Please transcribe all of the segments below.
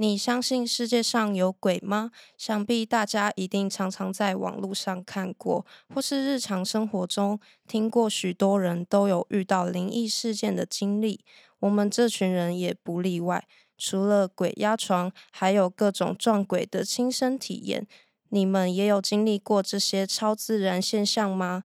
你相信世界上有鬼吗？想必大家一定常常在网络上看过，或是日常生活中听过，许多人都有遇到灵异事件的经历。我们这群人也不例外。除了鬼压床，还有各种撞鬼的亲身体验。你们也有经历过这些超自然现象吗？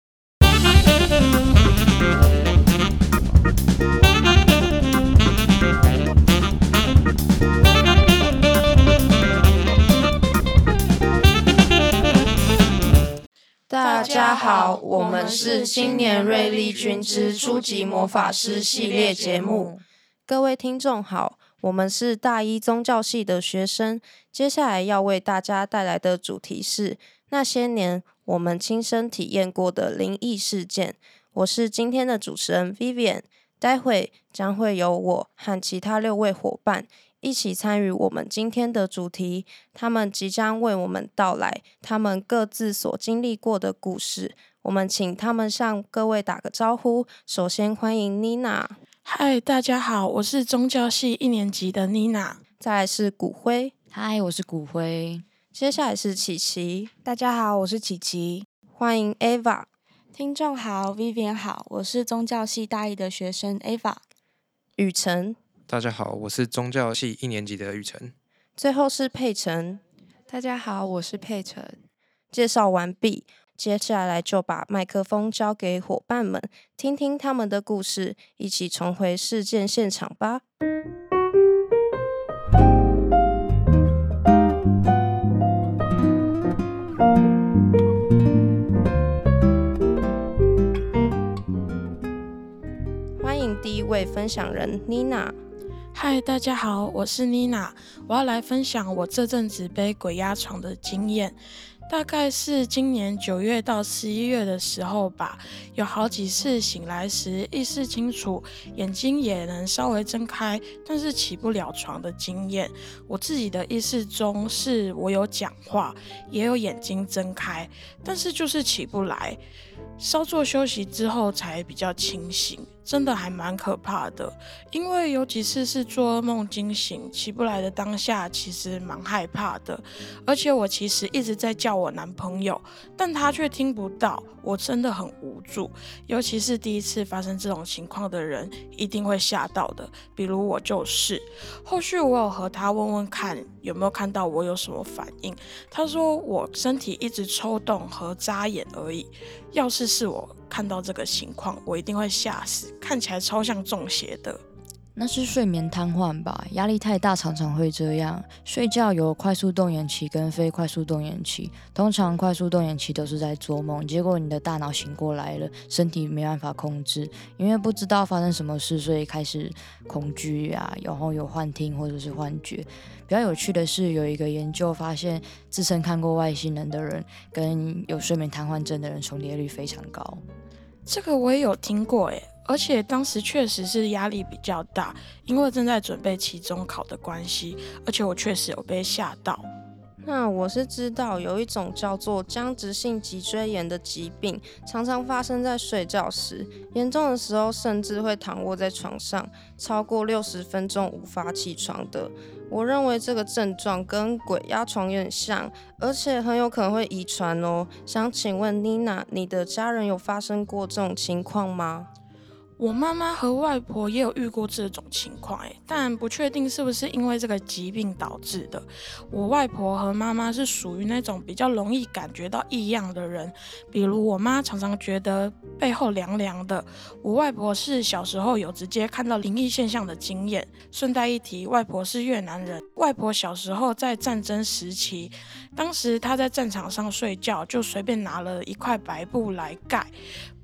家好，我们是青年锐利军之初级魔法师系列节目。各位听众好，我们是大一宗教系的学生。接下来要为大家带来的主题是那些年我们亲身体验过的灵异事件。我是今天的主持人 Vivian，待会将会由我和其他六位伙伴。一起参与我们今天的主题，他们即将为我们道来他们各自所经历过的故事。我们请他们向各位打个招呼。首先欢迎妮娜。嗨，大家好，我是宗教系一年级的妮娜。再来是骨灰。嗨，我是骨灰。接下来是琪琪。大家好，我是琪琪。欢迎 Ava。听众好，Vivian 好，我是宗教系大一的学生 Ava。雨辰。大家好，我是宗教系一年级的雨辰。最后是佩晨。大家好，我是佩晨。介绍完毕，接下来就把麦克风交给伙伴们，听听他们的故事，一起重回事件现场吧。欢迎第一位分享人妮娜。嗨，大家好，我是妮娜，我要来分享我这阵子被鬼压床的经验。大概是今年九月到十一月的时候吧，有好几次醒来时意识清楚，眼睛也能稍微睁开，但是起不了床的经验。我自己的意识中是我有讲话，也有眼睛睁开，但是就是起不来。稍作休息之后才比较清醒，真的还蛮可怕的。因为有几次是做噩梦惊醒，起不来的当下，其实蛮害怕的。而且我其实一直在叫我男朋友，但他却听不到，我真的很无助。尤其是第一次发生这种情况的人，一定会吓到的。比如我就是。后续我有和他问问看有没有看到我有什么反应，他说我身体一直抽动和眨眼而已。要是是我看到这个情况，我一定会吓死，看起来超像中邪的。那是睡眠瘫痪吧？压力太大，常常会这样。睡觉有快速动眼期跟非快速动眼期，通常快速动眼期都是在做梦，结果你的大脑醒过来了，身体没办法控制，因为不知道发生什么事，所以开始恐惧啊，然后有幻听或者是幻觉。比较有趣的是，有一个研究发现，自称看过外星人的人跟有睡眠瘫痪症的人重叠率非常高。这个我也有听过，诶。而且当时确实是压力比较大，因为正在准备期中考的关系，而且我确实有被吓到。那我是知道有一种叫做僵直性脊椎炎的疾病，常常发生在睡觉时，严重的时候甚至会躺卧在床上超过六十分钟无法起床的。我认为这个症状跟鬼压床有点像，而且很有可能会遗传哦。想请问妮娜，你的家人有发生过这种情况吗？我妈妈和外婆也有遇过这种情况，诶，但不确定是不是因为这个疾病导致的。我外婆和妈妈是属于那种比较容易感觉到异样的人，比如我妈常常觉得背后凉凉的，我外婆是小时候有直接看到灵异现象的经验。顺带一提，外婆是越南人，外婆小时候在战争时期，当时她在战场上睡觉，就随便拿了一块白布来盖。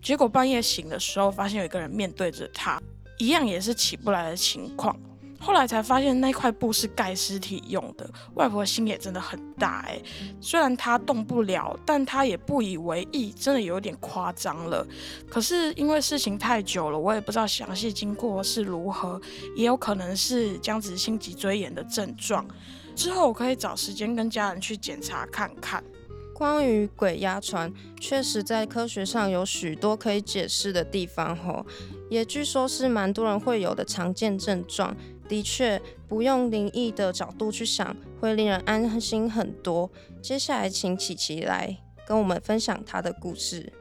结果半夜醒的时候，发现有一个人面对着他，一样也是起不来的情况。后来才发现那块布是盖尸体用的。外婆心也真的很大哎，虽然她动不了，但她也不以为意，真的有点夸张了。可是因为事情太久了，我也不知道详细经过是如何，也有可能是僵直性脊椎炎的症状。之后我可以找时间跟家人去检查看看。关于鬼压床，确实在科学上有许多可以解释的地方吼，也据说是蛮多人会有的常见症状。的确，不用灵异的角度去想，会令人安心很多。接下来，请琪琪来跟我们分享她的故事。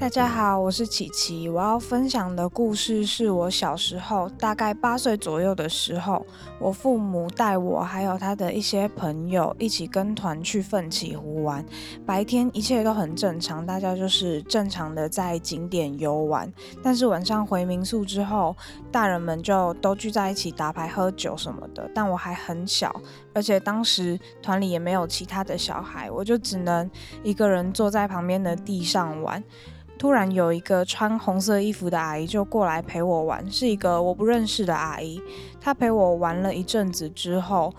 大家好，我是琪琪。我要分享的故事是我小时候，大概八岁左右的时候，我父母带我还有他的一些朋友一起跟团去奋起湖玩。白天一切都很正常，大家就是正常的在景点游玩。但是晚上回民宿之后，大人们就都聚在一起打牌、喝酒什么的。但我还很小，而且当时团里也没有其他的小孩，我就只能一个人坐在旁边的地上玩。突然有一个穿红色衣服的阿姨就过来陪我玩，是一个我不认识的阿姨。她陪我玩了一阵子之后，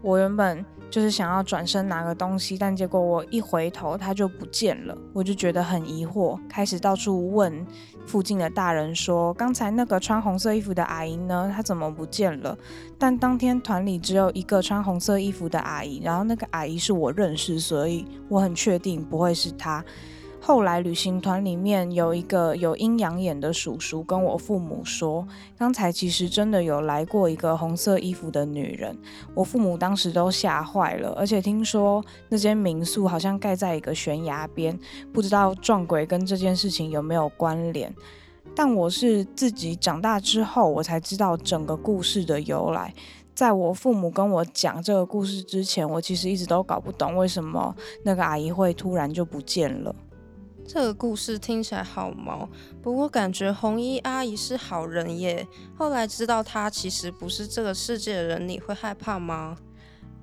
我原本就是想要转身拿个东西，但结果我一回头，她就不见了。我就觉得很疑惑，开始到处问附近的大人说：“刚才那个穿红色衣服的阿姨呢？她怎么不见了？”但当天团里只有一个穿红色衣服的阿姨，然后那个阿姨是我认识，所以我很确定不会是她。后来旅行团里面有一个有阴阳眼的叔叔跟我父母说，刚才其实真的有来过一个红色衣服的女人。我父母当时都吓坏了，而且听说那间民宿好像盖在一个悬崖边，不知道撞鬼跟这件事情有没有关联。但我是自己长大之后，我才知道整个故事的由来。在我父母跟我讲这个故事之前，我其实一直都搞不懂为什么那个阿姨会突然就不见了。这个故事听起来好毛，不过感觉红衣阿姨是好人耶。后来知道她其实不是这个世界的人，你会害怕吗？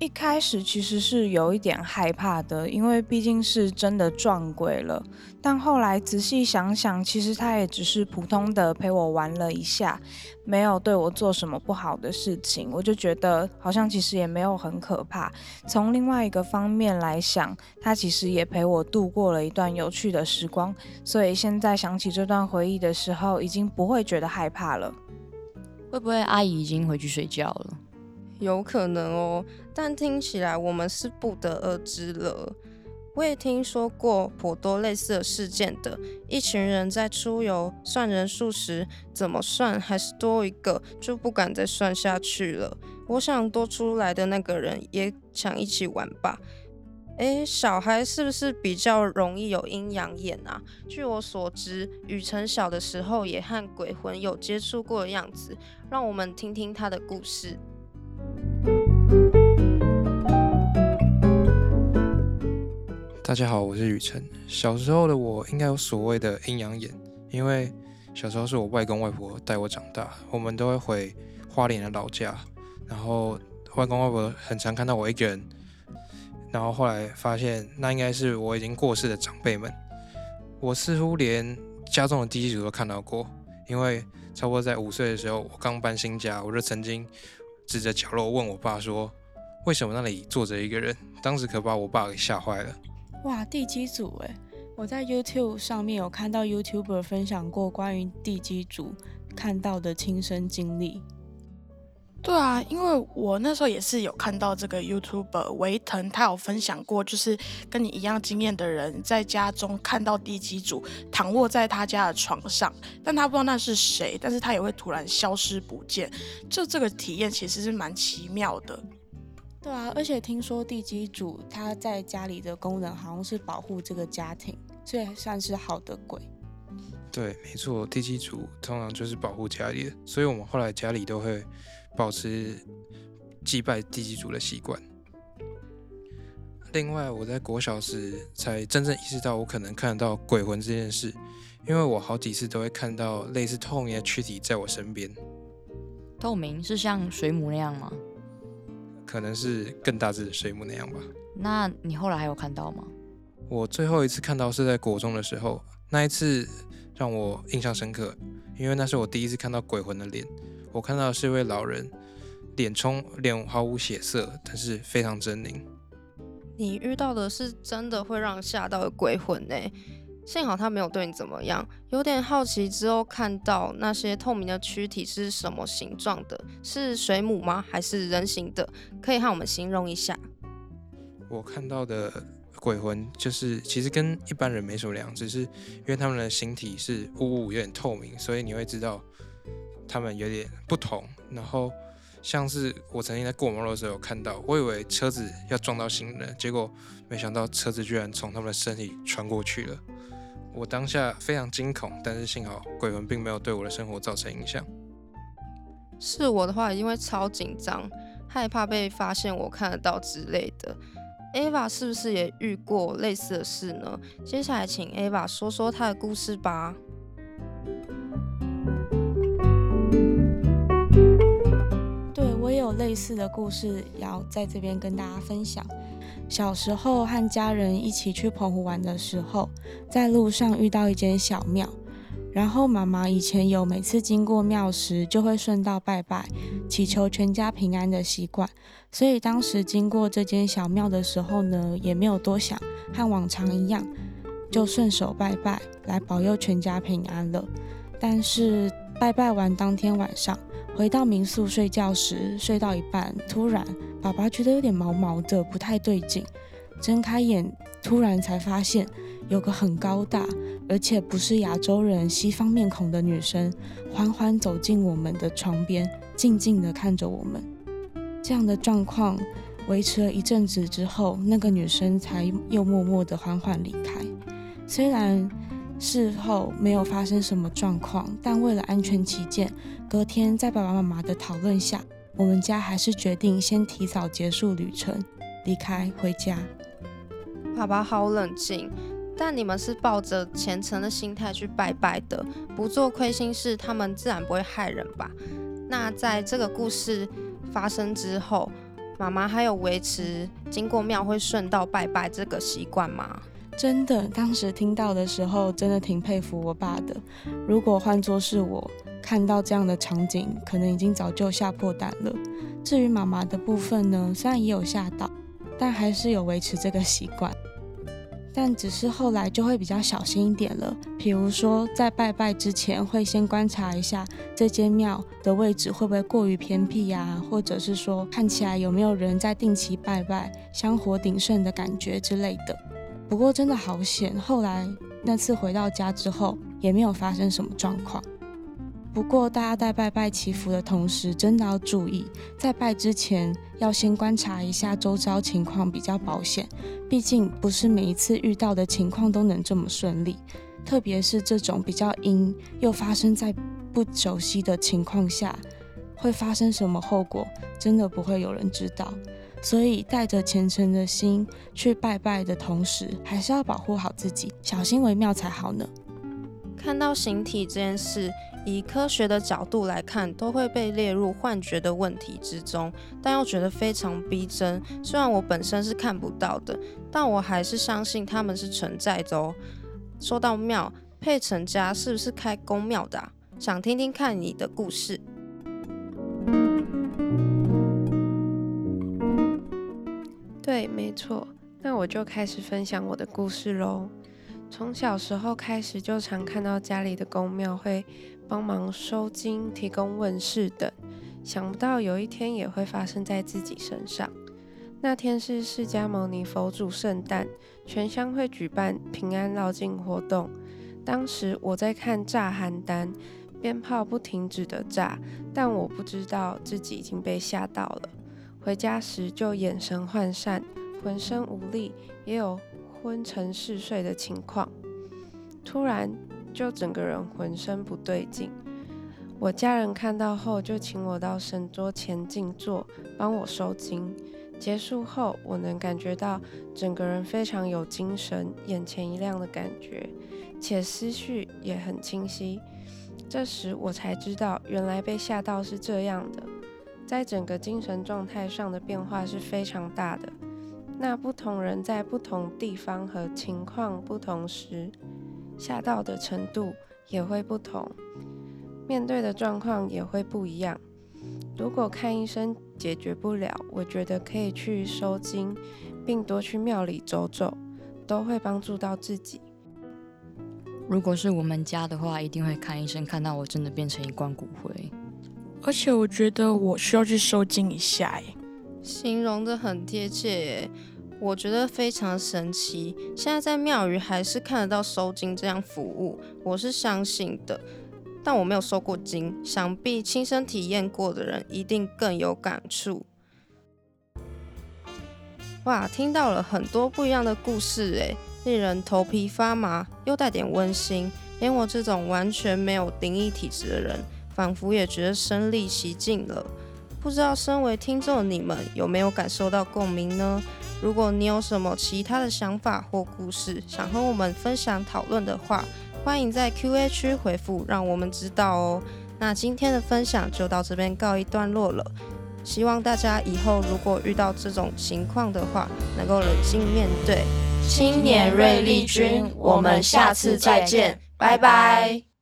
一开始其实是有一点害怕的，因为毕竟是真的撞鬼了。但后来仔细想想，其实他也只是普通的陪我玩了一下，没有对我做什么不好的事情。我就觉得好像其实也没有很可怕。从另外一个方面来想，他其实也陪我度过了一段有趣的时光。所以现在想起这段回忆的时候，已经不会觉得害怕了。会不会阿姨已经回去睡觉了？有可能哦，但听起来我们是不得而知了。我也听说过颇多类似的事件的，一群人在出游算人数时，怎么算还是多一个，就不敢再算下去了。我想多出来的那个人也想一起玩吧。诶，小孩是不是比较容易有阴阳眼啊？据我所知，雨辰小的时候也和鬼魂有接触过的样子，让我们听听他的故事。大家好，我是雨辰。小时候的我应该有所谓的阴阳眼，因为小时候是我外公外婆带我长大，我们都会回花莲的老家，然后外公外婆很常看到我一个人，然后后来发现那应该是我已经过世的长辈们。我似乎连家中的第一组都看到过，因为差不多在五岁的时候，我刚搬新家，我就曾经指着角落问我爸说：“为什么那里坐着一个人？”当时可把我爸给吓坏了。哇，地基组诶！我在 YouTube 上面有看到 YouTuber 分享过关于地基组看到的亲身经历。对啊，因为我那时候也是有看到这个 YouTuber 维腾，他有分享过，就是跟你一样经验的人在家中看到地基主躺卧在他家的床上，但他不知道那是谁，但是他也会突然消失不见，就这个体验其实是蛮奇妙的。对啊，而且听说地基主他在家里的功能好像是保护这个家庭，所以算是好的鬼。对，没错，地基主通常就是保护家里的，所以我们后来家里都会保持祭拜地基主的习惯。另外，我在国小时才真正意识到我可能看得到鬼魂这件事，因为我好几次都会看到类似透明的躯体在我身边。透明是像水母那样吗？可能是更大只的水母那样吧。那你后来还有看到吗？我最后一次看到是在国中的时候，那一次让我印象深刻，因为那是我第一次看到鬼魂的脸。我看到的是一位老人，脸充脸毫无血色，但是非常狰狞。你遇到的是真的会让吓到的鬼魂呢？幸好他没有对你怎么样。有点好奇，之后看到那些透明的躯体是什么形状的？是水母吗？还是人形的？可以和我们形容一下。我看到的鬼魂就是，其实跟一般人没什么两样，只是因为他们的形体是雾雾有点透明，所以你会知道他们有点不同。然后像是我曾经在过马路的时候有看到，我以为车子要撞到行人，结果没想到车子居然从他们的身体穿过去了。我当下非常惊恐，但是幸好鬼魂并没有对我的生活造成影响。是我的话，因为超紧张，害怕被发现我看得到之类的。Ava 是不是也遇过类似的事呢？接下来请 Ava 说说她的故事吧。类似的故事要在这边跟大家分享。小时候和家人一起去澎湖玩的时候，在路上遇到一间小庙，然后妈妈以前有每次经过庙时就会顺道拜拜，祈求全家平安的习惯，所以当时经过这间小庙的时候呢，也没有多想，和往常一样，就顺手拜拜来保佑全家平安了。但是拜拜完当天晚上，回到民宿睡觉时，睡到一半，突然爸爸觉得有点毛毛的，不太对劲。睁开眼，突然才发现有个很高大，而且不是亚洲人、西方面孔的女生，缓缓走进我们的床边，静静地看着我们。这样的状况维持了一阵子之后，那个女生才又默默地缓缓离开。虽然事后没有发生什么状况，但为了安全起见，隔天在爸爸妈妈的讨论下，我们家还是决定先提早结束旅程，离开回家。爸爸好冷静，但你们是抱着虔诚的心态去拜拜的，不做亏心事，他们自然不会害人吧？那在这个故事发生之后，妈妈还有维持经过庙会顺道拜拜这个习惯吗？真的，当时听到的时候，真的挺佩服我爸的。如果换作是我，看到这样的场景，可能已经早就吓破胆了。至于妈妈的部分呢，虽然也有吓到，但还是有维持这个习惯。但只是后来就会比较小心一点了。比如说，在拜拜之前，会先观察一下这间庙的位置会不会过于偏僻呀，或者是说看起来有没有人在定期拜拜、香火鼎盛的感觉之类的。不过真的好险，后来那次回到家之后也没有发生什么状况。不过大家在拜拜祈福的同时，真的要注意，在拜之前要先观察一下周遭情况比较保险。毕竟不是每一次遇到的情况都能这么顺利，特别是这种比较阴又发生在不熟悉的情况下，会发生什么后果，真的不会有人知道。所以带着虔诚的心去拜拜的同时，还是要保护好自己，小心为妙才好呢。看到形体这件事，以科学的角度来看，都会被列入幻觉的问题之中，但又觉得非常逼真。虽然我本身是看不到的，但我还是相信他们是存在的哦。说到庙，佩成家是不是开公庙的啊？想听听看你的故事。对，没错。那我就开始分享我的故事喽。从小时候开始，就常看到家里的宫庙会帮忙收金、提供问事等。想不到有一天也会发生在自己身上。那天是释迦牟尼佛祖圣诞，全乡会举办平安绕境活动。当时我在看炸寒单，鞭炮不停止的炸，但我不知道自己已经被吓到了。回家时就眼神涣散，浑身无力，也有昏沉嗜睡的情况。突然就整个人浑身不对劲。我家人看到后就请我到神桌前静坐，帮我收惊。结束后，我能感觉到整个人非常有精神，眼前一亮的感觉，且思绪也很清晰。这时我才知道，原来被吓到是这样的。在整个精神状态上的变化是非常大的。那不同人在不同地方和情况不同时，吓到的程度也会不同，面对的状况也会不一样。如果看医生解决不了，我觉得可以去收经，并多去庙里走走，都会帮助到自己。如果是我们家的话，一定会看医生，看到我真的变成一罐骨灰。而且我觉得我需要去收惊一下，耶，形容的很贴切耶，我觉得非常神奇。现在在庙宇还是看得到收惊这样服务，我是相信的。但我没有收过惊，想必亲身体验过的人一定更有感触。哇，听到了很多不一样的故事，诶，令人头皮发麻，又带点温馨。连我这种完全没有灵异体质的人，仿佛也觉得身历其境了。不知道身为听众的你们有没有感受到共鸣呢？如果你有什么其他的想法或故事，想和我们分享讨论的话，欢迎在 Q&A 区回复，让我们知道哦。那今天的分享就到这边告一段落了。希望大家以后如果遇到这种情况的话，能够冷静面对。青年锐利君，我们下次再见，拜拜。